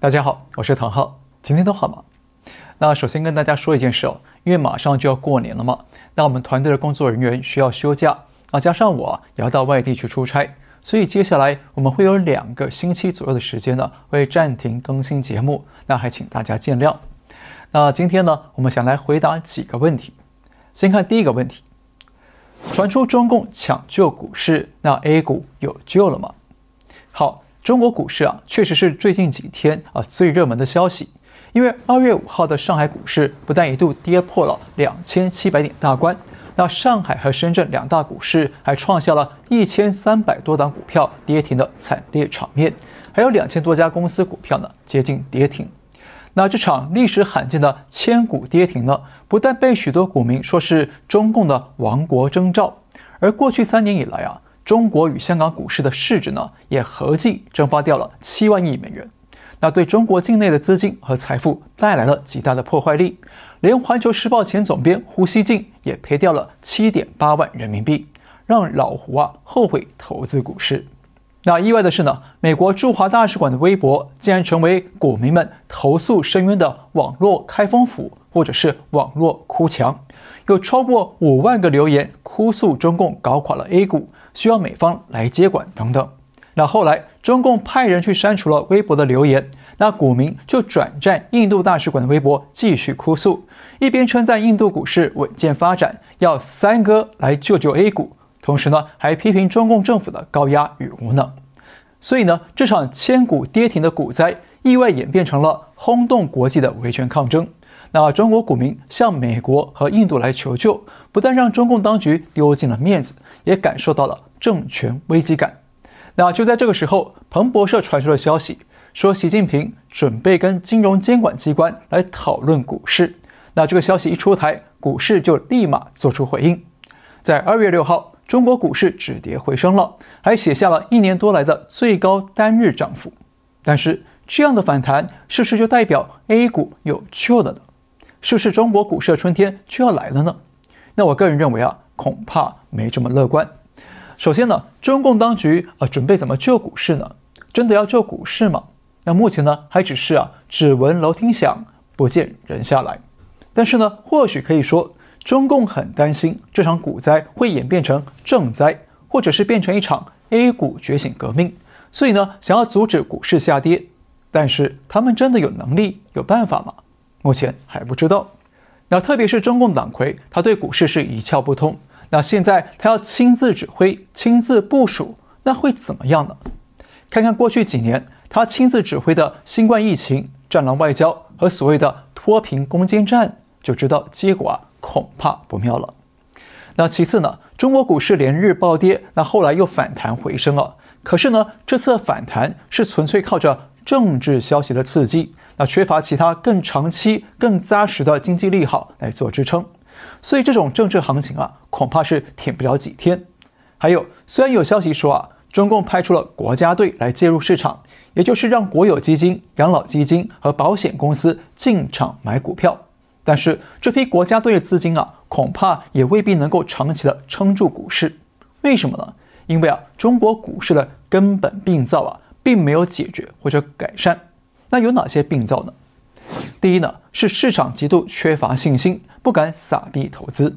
大家好，我是唐浩，今天都好吗？那首先跟大家说一件事哦，因为马上就要过年了嘛，那我们团队的工作人员需要休假啊，加上我也要到外地去出差，所以接下来我们会有两个星期左右的时间呢，会暂停更新节目，那还请大家见谅。那今天呢，我们想来回答几个问题，先看第一个问题。传出中共抢救股市，那 A 股有救了吗？好，中国股市啊，确实是最近几天啊最热门的消息。因为二月五号的上海股市不但一度跌破了两千七百点大关，那上海和深圳两大股市还创下了一千三百多档股票跌停的惨烈场面，还有两千多家公司股票呢接近跌停。那这场历史罕见的千股跌停呢，不但被许多股民说是中共的亡国征兆，而过去三年以来啊，中国与香港股市的市值呢，也合计蒸发掉了七万亿美元。那对中国境内的资金和财富带来了极大的破坏力，连《环球时报》前总编胡锡进也赔掉了七点八万人民币，让老胡啊后悔投资股市。那意外的是呢，美国驻华大使馆的微博竟然成为股民们投诉深渊的网络开封府，或者是网络哭墙，有超过五万个留言哭诉中共搞垮了 A 股，需要美方来接管等等。那后来中共派人去删除了微博的留言，那股民就转战印度大使馆的微博继续哭诉，一边称赞印度股市稳健发展，要三哥来救救 A 股。同时呢，还批评中共政府的高压与无能，所以呢，这场千股跌停的股灾意外演变成了轰动国际的维权抗争。那中国股民向美国和印度来求救，不但让中共当局丢尽了面子，也感受到了政权危机感。那就在这个时候，彭博社传出了消息，说习近平准备跟金融监管机关来讨论股市。那这个消息一出台，股市就立马做出回应。在二月六号，中国股市止跌回升了，还写下了一年多来的最高单日涨幅。但是，这样的反弹是不是就代表 A 股有救了呢？是不是中国股市的春天就要来了呢？那我个人认为啊，恐怕没这么乐观。首先呢，中共当局啊准备怎么救股市呢？真的要救股市吗？那目前呢，还只是啊只闻楼梯响，不见人下来。但是呢，或许可以说。中共很担心这场股灾会演变成政灾，或者是变成一场 A 股觉醒革命，所以呢，想要阻止股市下跌。但是他们真的有能力、有办法吗？目前还不知道。那特别是中共党魁，他对股市是一窍不通。那现在他要亲自指挥、亲自部署，那会怎么样呢？看看过去几年他亲自指挥的新冠疫情、战狼外交和所谓的脱贫攻坚战，就知道结果啊。恐怕不妙了。那其次呢，中国股市连日暴跌，那后来又反弹回升了。可是呢，这次反弹是纯粹靠着政治消息的刺激，那缺乏其他更长期、更扎实的经济利好来做支撑。所以这种政治行情啊，恐怕是挺不了几天。还有，虽然有消息说啊，中共派出了国家队来介入市场，也就是让国有基金、养老基金和保险公司进场买股票。但是这批国家队的资金啊，恐怕也未必能够长期的撑住股市。为什么呢？因为啊，中国股市的根本病灶啊，并没有解决或者改善。那有哪些病灶呢？第一呢，是市场极度缺乏信心，不敢撒币投资。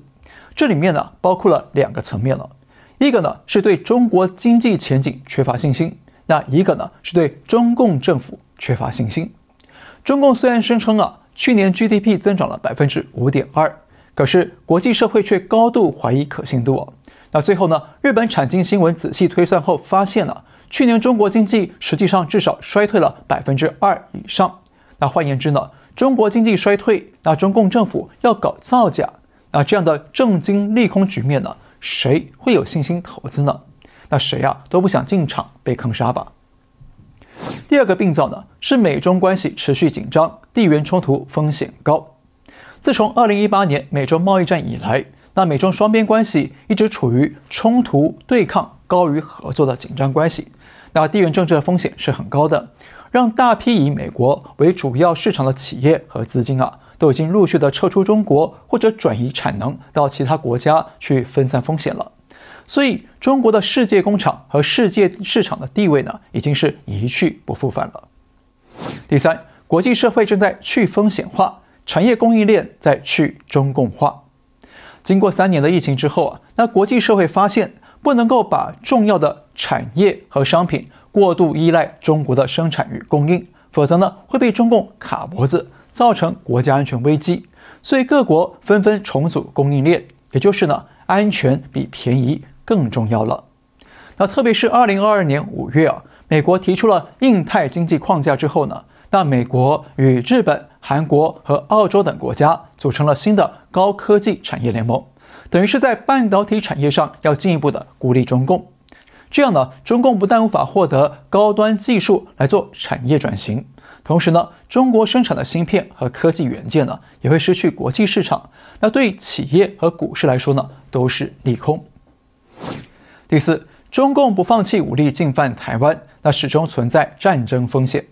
这里面呢，包括了两个层面了。一个呢，是对中国经济前景缺乏信心；那一个呢，是对中共政府缺乏信心。中共虽然声称啊。去年 GDP 增长了百分之五点二，可是国际社会却高度怀疑可信度哦。那最后呢？日本产经新闻仔细推算后发现了，去年中国经济实际上至少衰退了百分之二以上。那换言之呢，中国经济衰退，那中共政府要搞造假，那这样的政经利空局面呢，谁会有信心投资呢？那谁呀都不想进场被坑杀吧。第二个病灶呢，是美中关系持续紧张，地缘冲突风险高。自从二零一八年美中贸易战以来，那美中双边关系一直处于冲突对抗高于合作的紧张关系。那地缘政治的风险是很高的，让大批以美国为主要市场的企业和资金啊，都已经陆续的撤出中国，或者转移产能到其他国家去分散风险了。所以，中国的世界工厂和世界市场的地位呢，已经是一去不复返了。第三，国际社会正在去风险化，产业供应链在去中共化。经过三年的疫情之后啊，那国际社会发现不能够把重要的产业和商品过度依赖中国的生产与供应，否则呢会被中共卡脖子，造成国家安全危机。所以各国纷纷重组供应链，也就是呢安全比便宜更重要了。那特别是二零二二年五月啊，美国提出了印太经济框架之后呢，那美国与日本、韩国和澳洲等国家组成了新的高科技产业联盟，等于是在半导体产业上要进一步的孤立中共。这样呢，中共不但无法获得高端技术来做产业转型，同时呢，中国生产的芯片和科技元件呢也会失去国际市场。那对企业和股市来说呢，都是利空。第四，中共不放弃武力进犯台湾，那始终存在战争风险。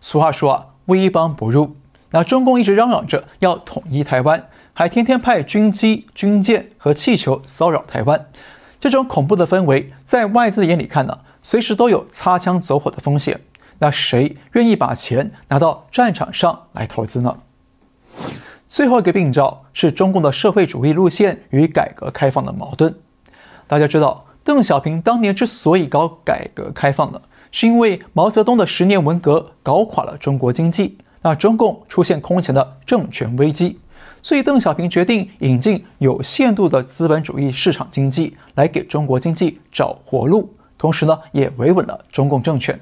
俗话说啊，威邦不入。那中共一直嚷嚷着要统一台湾，还天天派军机、军舰和气球骚扰台湾。这种恐怖的氛围，在外资的眼里看呢，随时都有擦枪走火的风险。那谁愿意把钱拿到战场上来投资呢？最后一个病灶是中共的社会主义路线与改革开放的矛盾。大家知道，邓小平当年之所以搞改革开放呢，是因为毛泽东的十年文革搞垮了中国经济，那中共出现空前的政权危机，所以邓小平决定引进有限度的资本主义市场经济，来给中国经济找活路，同时呢也维稳了中共政权。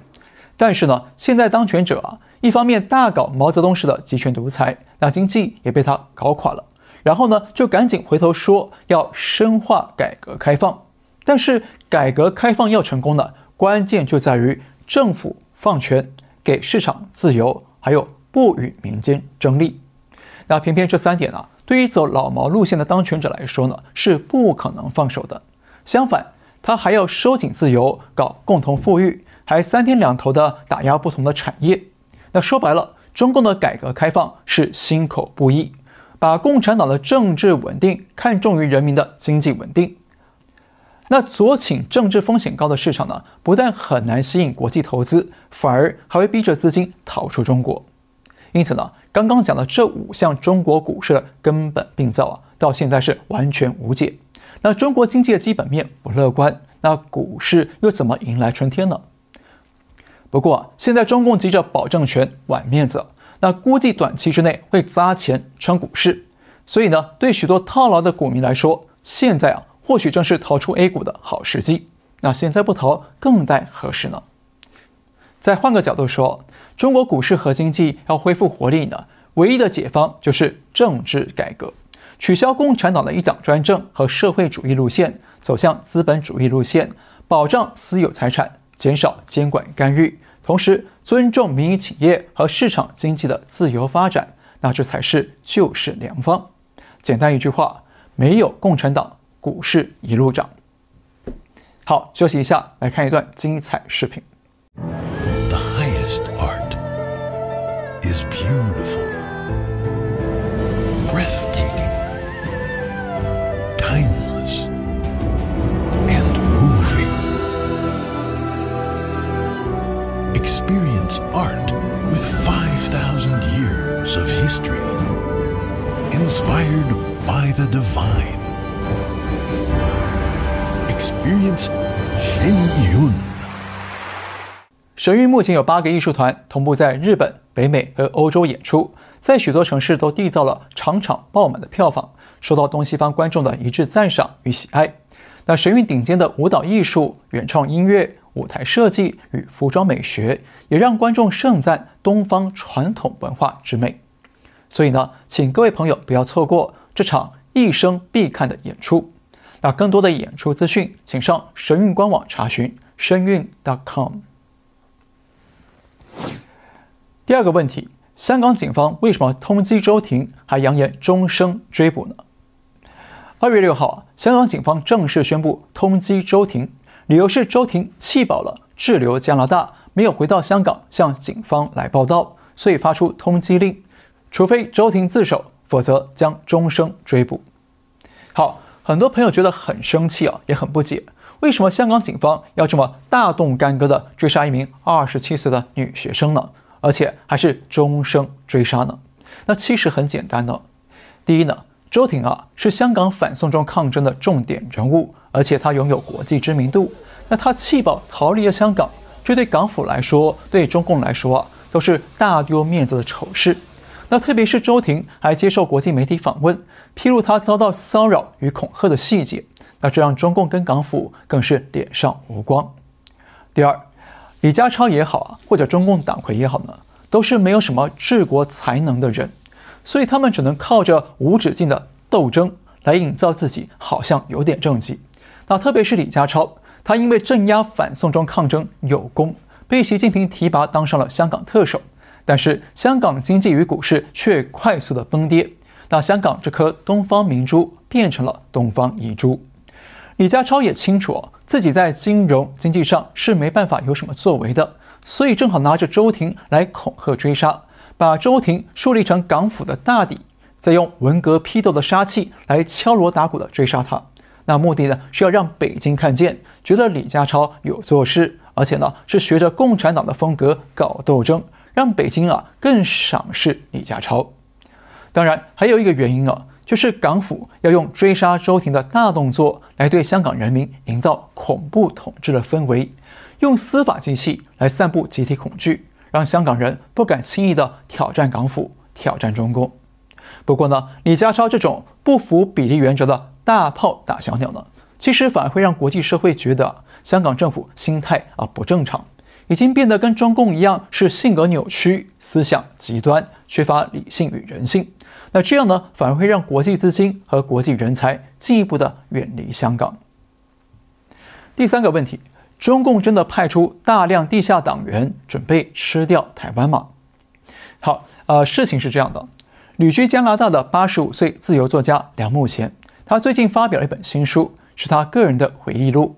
但是呢，现在当权者啊，一方面大搞毛泽东式的集权独裁，那经济也被他搞垮了，然后呢就赶紧回头说要深化改革开放，但是改革开放要成功呢，关键就在于政府放权，给市场自由，还有不与民间争利。那偏偏这三点啊，对于走老毛路线的当权者来说呢，是不可能放手的。相反，他还要收紧自由，搞共同富裕，还三天两头的打压不同的产业。那说白了，中共的改革开放是心口不一，把共产党的政治稳定看重于人民的经济稳定。那左倾政治风险高的市场呢，不但很难吸引国际投资，反而还会逼着资金逃出中国。因此呢，刚刚讲的这五项中国股市的根本病灶啊，到现在是完全无解。那中国经济的基本面不乐观，那股市又怎么迎来春天呢？不过啊，现在中共急着保政权、挽面子，那估计短期之内会砸钱撑股市。所以呢，对许多套牢的股民来说，现在啊。或许正是逃出 A 股的好时机。那现在不逃，更待何时呢？再换个角度说，中国股市和经济要恢复活力呢，唯一的解方就是政治改革，取消共产党的一党专政和社会主义路线，走向资本主义路线，保障私有财产，减少监管干预，同时尊重民营企业和市场经济的自由发展。那这才是救市良方。简单一句话，没有共产党。股市一路涨。好，休息一下，来看一段精彩视频。By the divine. Experience 神韵。神韵目前有八个艺术团同步在日本、北美和欧洲演出，在许多城市都缔造了场场爆满的票房，受到东西方观众的一致赞赏与喜爱。那神韵顶尖的舞蹈艺术、原创音乐、舞台设计与服装美学，也让观众盛赞东方传统文化之美。所以呢，请各位朋友不要错过这场一生必看的演出。那更多的演出资讯，请上神韵官网查询神韵 .com。第二个问题：香港警方为什么通缉周庭，还扬言终生追捕呢？二月六号，香港警方正式宣布通缉周庭，理由是周庭弃保了滞留加拿大，没有回到香港向警方来报到，所以发出通缉令，除非周庭自首，否则将终生追捕。好。很多朋友觉得很生气啊，也很不解，为什么香港警方要这么大动干戈的追杀一名二十七岁的女学生呢？而且还是终生追杀呢？那其实很简单呢。第一呢，周庭啊是香港反送中抗争的重点人物，而且她拥有国际知名度。那她弃保逃离了香港，这对港府来说，对中共来说啊，都是大丢面子的丑事。那特别是周庭还接受国际媒体访问，披露他遭到骚扰与恐吓的细节，那这让中共跟港府更是脸上无光。第二，李家超也好啊，或者中共党魁也好呢，都是没有什么治国才能的人，所以他们只能靠着无止境的斗争来营造自己好像有点政绩。那特别是李家超，他因为镇压反送中抗争有功，被习近平提拔当上了香港特首。但是香港经济与股市却快速的崩跌，那香港这颗东方明珠变成了东方遗珠。李家超也清楚自己在金融经济上是没办法有什么作为的，所以正好拿着周庭来恐吓追杀，把周庭树立成港府的大敌，再用文革批斗的杀气来敲锣打鼓的追杀他。那目的呢是要让北京看见，觉得李家超有做事，而且呢是学着共产党的风格搞斗争。让北京啊更赏识李家超，当然还有一个原因啊，就是港府要用追杀周庭的大动作来对香港人民营造恐怖统治的氛围，用司法机器来散布集体恐惧，让香港人不敢轻易的挑战港府、挑战中共。不过呢，李家超这种不服比例原则的大炮打小鸟呢，其实反而会让国际社会觉得香港政府心态啊不正常。已经变得跟中共一样，是性格扭曲、思想极端、缺乏理性与人性。那这样呢，反而会让国际资金和国际人才进一步的远离香港。第三个问题，中共真的派出大量地下党员准备吃掉台湾吗？好，呃，事情是这样的，旅居加拿大的八十五岁自由作家梁慕贤，他最近发表了一本新书，是他个人的回忆录。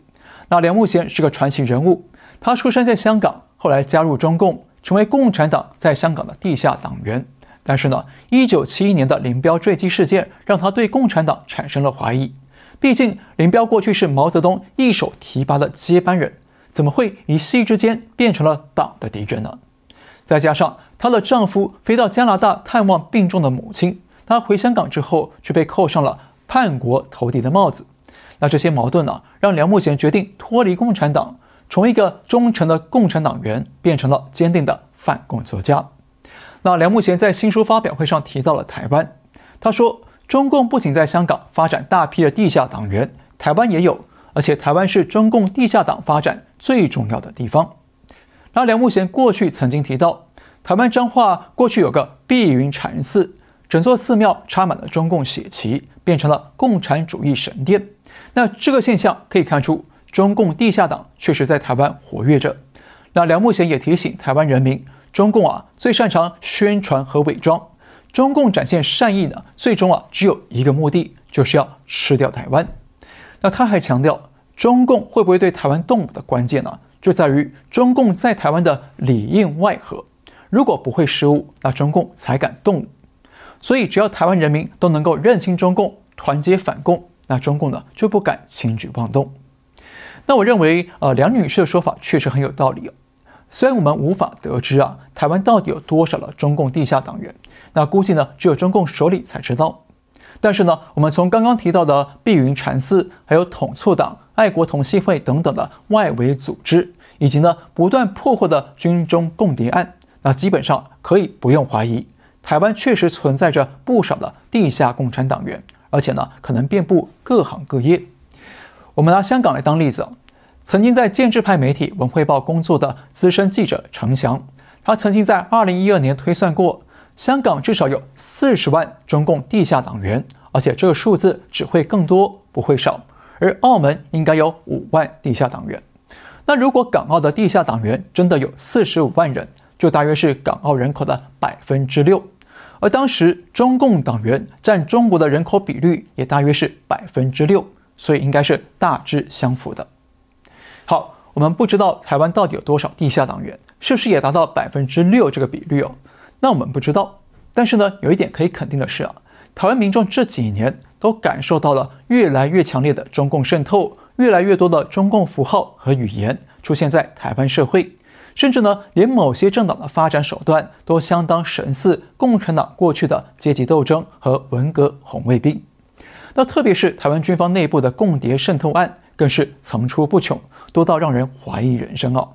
那梁慕贤是个传奇人物。他出生在香港，后来加入中共，成为共产党在香港的地下党员。但是呢，一九七一年的林彪坠机事件让他对共产党产生了怀疑。毕竟林彪过去是毛泽东一手提拔的接班人，怎么会一夕之间变成了党的敌人呢？再加上她的丈夫飞到加拿大探望病重的母亲，她回香港之后却被扣上了叛国投敌的帽子。那这些矛盾呢，让梁慕贤决定脱离共产党。从一个忠诚的共产党员变成了坚定的反共作家。那梁慕贤在新书发表会上提到了台湾，他说：“中共不仅在香港发展大批的地下党员，台湾也有，而且台湾是中共地下党发展最重要的地方。”那梁慕贤过去曾经提到，台湾彰化过去有个碧云禅寺，整座寺庙插满了中共血旗，变成了共产主义神殿。那这个现象可以看出。中共地下党确实在台湾活跃着。那梁慕贤也提醒台湾人民，中共啊最擅长宣传和伪装。中共展现善意呢，最终啊只有一个目的，就是要吃掉台湾。那他还强调，中共会不会对台湾动武的关键呢，就在于中共在台湾的里应外合。如果不会失误，那中共才敢动武。所以只要台湾人民都能够认清中共，团结反共，那中共呢就不敢轻举妄动。那我认为，呃，梁女士的说法确实很有道理哦。虽然我们无法得知啊，台湾到底有多少的中共地下党员，那估计呢，只有中共手里才知道。但是呢，我们从刚刚提到的碧云禅寺，还有统促党、爱国同心会等等的外围组织，以及呢不断破获的军中共谍案，那基本上可以不用怀疑，台湾确实存在着不少的地下共产党员，而且呢，可能遍布各行各业。我们拿香港来当例子，曾经在建制派媒体《文汇报》工作的资深记者程翔，他曾经在二零一二年推算过，香港至少有四十万中共地下党员，而且这个数字只会更多，不会少。而澳门应该有五万地下党员。那如果港澳的地下党员真的有四十五万人，就大约是港澳人口的百分之六。而当时中共党员占中国的人口比率也大约是百分之六。所以应该是大致相符的。好，我们不知道台湾到底有多少地下党员，是不是也达到百分之六这个比率哦？那我们不知道。但是呢，有一点可以肯定的是啊，台湾民众这几年都感受到了越来越强烈的中共渗透，越来越多的中共符号和语言出现在台湾社会，甚至呢，连某些政党的发展手段都相当神似共产党过去的阶级斗争和文革红卫兵。那特别是台湾军方内部的共谍渗透案，更是层出不穷，多到让人怀疑人生哦。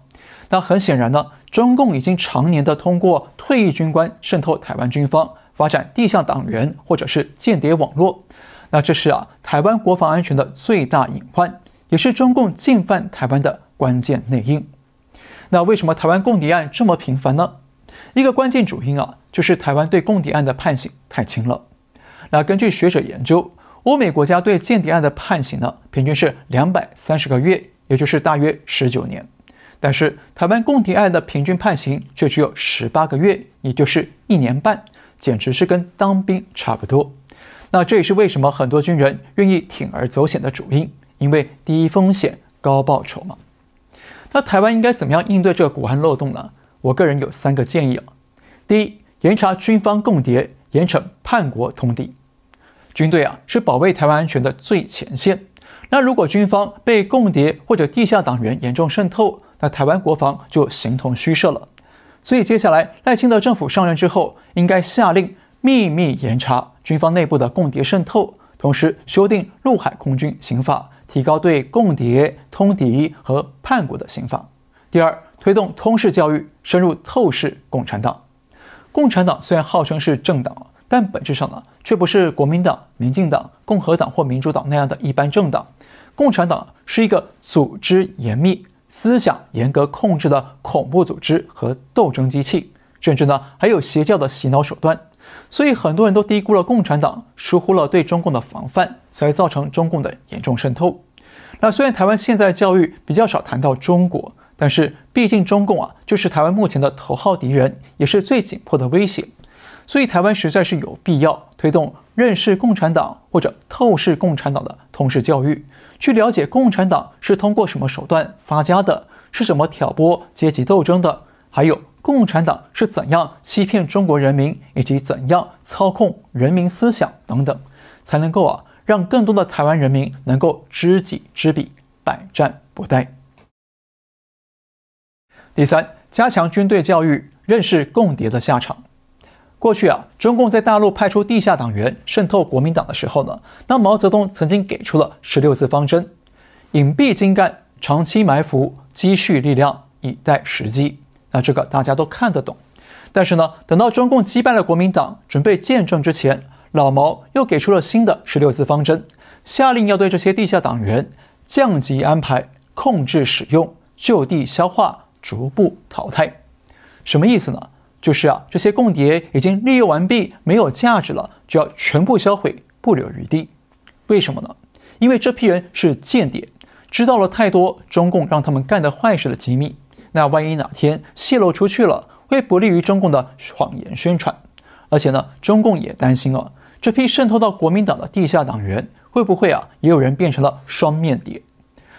那很显然呢，中共已经常年的通过退役军官渗透台湾军方，发展地下党员或者是间谍网络。那这是啊，台湾国防安全的最大隐患，也是中共进犯台湾的关键内应。那为什么台湾共谍案这么频繁呢？一个关键主因啊，就是台湾对共谍案的判刑太轻了。那根据学者研究，欧美国家对间谍案的判刑呢，平均是两百三十个月，也就是大约十九年。但是台湾共谍案的平均判刑却只有十八个月，也就是一年半，简直是跟当兵差不多。那这也是为什么很多军人愿意铤而走险的主因，因为低风险高报酬嘛。那台湾应该怎么样应对这个国安漏洞呢？我个人有三个建议啊。第一，严查军方共谍，严惩叛国通敌。军队啊是保卫台湾安全的最前线。那如果军方被共谍或者地下党员严重渗透，那台湾国防就形同虚设了。所以接下来赖清德政府上任之后，应该下令秘密严查军方内部的共谍渗透，同时修订陆海空军刑法。提高对共谍、通敌和叛国的刑罚。第二，推动通识教育，深入透视共产党。共产党虽然号称是政党，但本质上呢，却不是国民党、民进党、共和党或民主党那样的一般政党。共产党是一个组织严密、思想严格控制的恐怖组织和斗争机器，甚至呢，还有邪教的洗脑手段。所以很多人都低估了共产党，疏忽了对中共的防范，才造成中共的严重渗透。那虽然台湾现在教育比较少谈到中国，但是毕竟中共啊就是台湾目前的头号敌人，也是最紧迫的威胁。所以台湾实在是有必要推动认识共产党或者透视共产党的通识教育，去了解共产党是通过什么手段发家的，是什么挑拨阶级斗争的，还有。共产党是怎样欺骗中国人民，以及怎样操控人民思想等等，才能够啊让更多的台湾人民能够知己知彼，百战不殆。第三，加强军队教育，认识共谍的下场。过去啊，中共在大陆派出地下党员渗透国民党的时候呢，那毛泽东曾经给出了十六字方针：隐蔽精干，长期埋伏，积蓄力量，以待时机。那这个大家都看得懂，但是呢，等到中共击败了国民党，准备建政之前，老毛又给出了新的十六字方针，下令要对这些地下党员降级安排、控制使用、就地消化、逐步淘汰。什么意思呢？就是啊，这些共谍已经利用完毕，没有价值了，就要全部销毁，不留余地。为什么呢？因为这批人是间谍，知道了太多中共让他们干的坏事的机密。那万一哪天泄露出去了，会不利于中共的谎言宣传。而且呢，中共也担心哦，这批渗透到国民党的地下党员会不会啊，也有人变成了双面谍？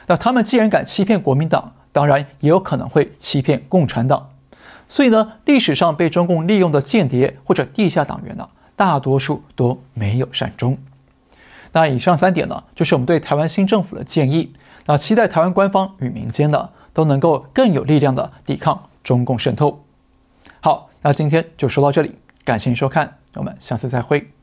那他们既然敢欺骗国民党，当然也有可能会欺骗共产党。所以呢，历史上被中共利用的间谍或者地下党员呢，大多数都没有善终。那以上三点呢，就是我们对台湾新政府的建议。那期待台湾官方与民间呢，都能够更有力量的抵抗中共渗透。好，那今天就说到这里，感谢您收看，我们下次再会。